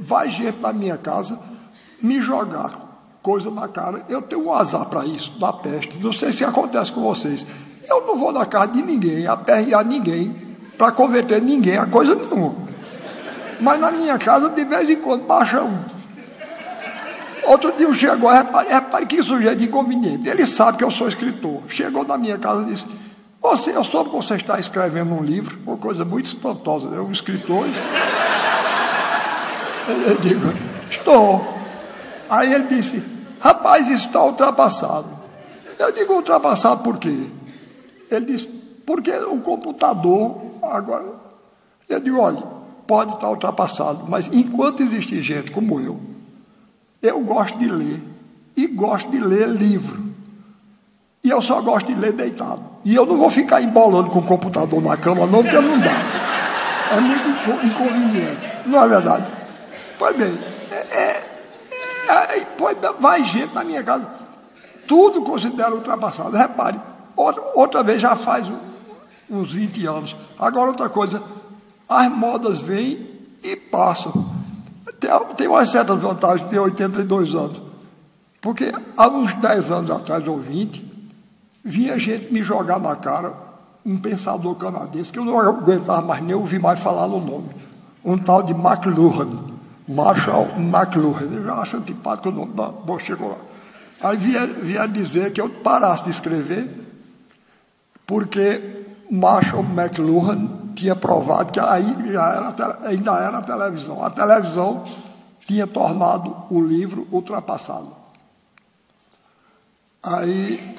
vai gente na minha casa me jogar coisa na cara. Eu tenho um azar para isso, da peste. Não sei se acontece com vocês. Eu não vou na casa de ninguém, aperrear ninguém, para converter ninguém a coisa nenhuma. Mas na minha casa, de vez em quando, baixa um. Outro dia chegou, repare, repare que sujeito inconveniente. Ele sabe que eu sou escritor. Chegou na minha casa e disse: Você, eu soube que você está escrevendo um livro, uma coisa muito espantosa. Eu, um escritor. Eu digo: Estou. Aí ele disse: Rapaz, está ultrapassado. Eu digo: Ultrapassado por quê? Ele disse: Porque o computador agora. Eu digo: Olha, pode estar ultrapassado, mas enquanto existir gente como eu, eu gosto de ler e gosto de ler livro. E eu só gosto de ler deitado. E eu não vou ficar embolando com o computador na cama, não, porque não dá. É muito inconveniente. Não é verdade? Pois bem, é, é Aí, vai gente na minha casa, tudo considera ultrapassado. Repare, outra, outra vez já faz uns 20 anos. Agora, outra coisa, as modas vêm e passam. Tem, tem umas certas vantagens de ter 82 anos. Porque há uns 10 anos atrás, ou 20, vinha gente me jogar na cara um pensador canadense, que eu não aguentava mais nem ouvir mais falar no nome. Um tal de McLuhan. Marshall McLuhan. Eu já acho antipático o nome. Chegou lá. Aí vieram dizer que eu parasse de escrever, porque Marshall McLuhan tinha provado que aí já era, ainda era a televisão. A televisão tinha tornado o livro ultrapassado. Aí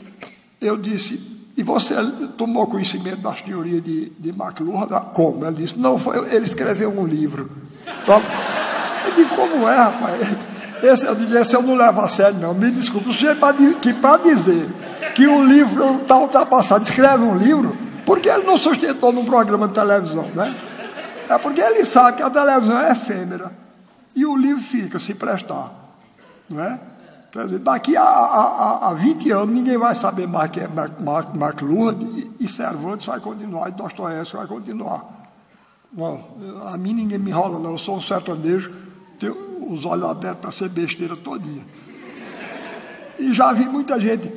eu disse, e você tomou conhecimento das teorias de, de McLuhan? Como? Ele disse, não, foi, ele escreveu um livro. Então, eu digo, como é, rapaz? Esse, eu digo, esse eu não levo a sério, não. Me desculpe. O sujeito que para dizer que o livro está ultrapassado, escreve um livro, porque ele não sustentou num programa de televisão, né? É porque ele sabe que a televisão é efêmera. E o livro fica, se prestar. Não é? Quer dizer, daqui a, a, a 20 anos ninguém vai saber mais quem é McLuhan e, e Cervantes vai continuar, e Dostoiévski vai continuar. Bom, a mim ninguém me enrola, não. Eu sou um sertanejo os olhos abertos para ser besteira todinha. E já vi muita gente,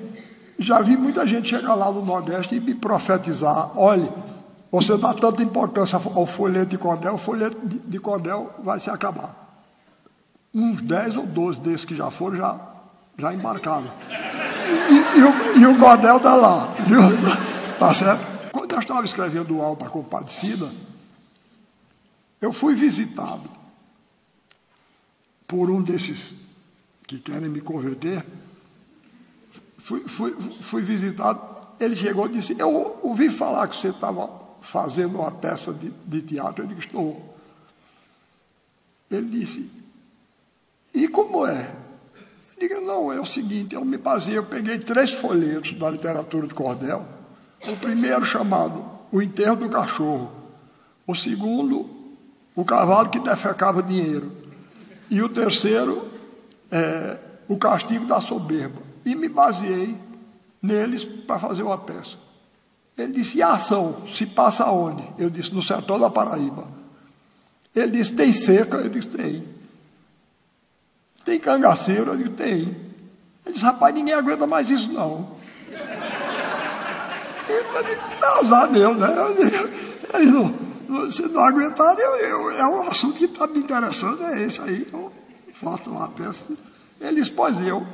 já vi muita gente chegar lá no Nordeste e me profetizar, olhe, você dá tanta importância ao folheto de cordel, o folheto de, cordel vai se acabar. Uns 10 ou 12 desses que já foram, já, já embarcaram. E, e, o, e o cordel está lá, viu? Tá certo? Quando eu estava escrevendo o Alpa Compadecida, eu fui visitado por um desses que querem me converter, fui, fui, fui visitado. Ele chegou e disse: Eu ouvi falar que você estava fazendo uma peça de, de teatro. Eu disse: Estou. Ele disse: E como é? Eu digo: Não, é o seguinte: eu me baseei, eu peguei três folhetos da literatura de cordel. O primeiro chamado O Enterro do Cachorro. O segundo, O Cavalo que Defecava Dinheiro e o terceiro, é, o castigo da soberba. E me baseei neles para fazer uma peça. Ele disse: e a ação se passa onde? Eu disse: no sertão da Paraíba. Ele disse: tem seca? Eu disse: tem. Tem cangaceiro? Eu disse: tem. Ele disse: rapaz, ninguém aguenta mais isso, não. Eu disse: tá azar meu, né? Ele não, se não aguentar, eu, eu, é um assunto que está me interessando, é esse aí. Eu faço uma peça. Ele expôs eu.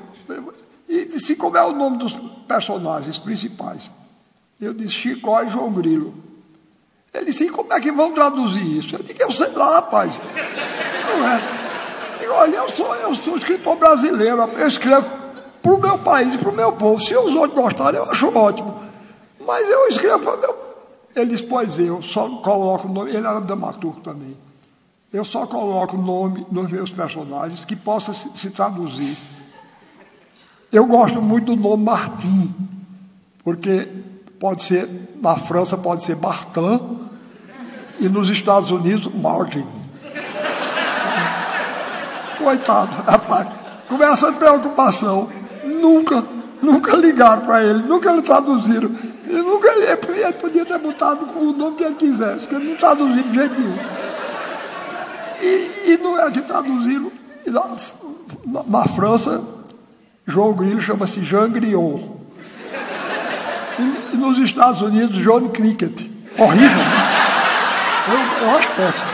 E disse como é o nome dos personagens principais. Eu disse Chicó e João Grilo. Ele disse, como é que vão traduzir isso? Eu disse, eu sei lá, rapaz. Não é. Eu olha, eu sou, eu sou escritor brasileiro, eu escrevo para o meu país, para o meu povo. Se os outros gostarem, eu acho ótimo. Mas eu escrevo para o meu ele disse, pois eu só coloco o nome, ele era dramaturgo também. Eu só coloco o nome nos meus personagens que possa se, se traduzir. Eu gosto muito do nome Martim, porque pode ser, na França pode ser Martin, e nos Estados Unidos, Martin. Coitado, rapaz, com essa preocupação, nunca, nunca ligaram para ele, nunca lhe traduziram. Eu nunca, ele podia ter botado o nome que ele quisesse, que ele não traduziu de jeito nenhum. E, e não é aqui traduzido. Na, na, na, França, João Grilo chama-se Jean Griot. E, e, nos Estados Unidos, John Cricket. Horrível. Eu, eu acho péssimo.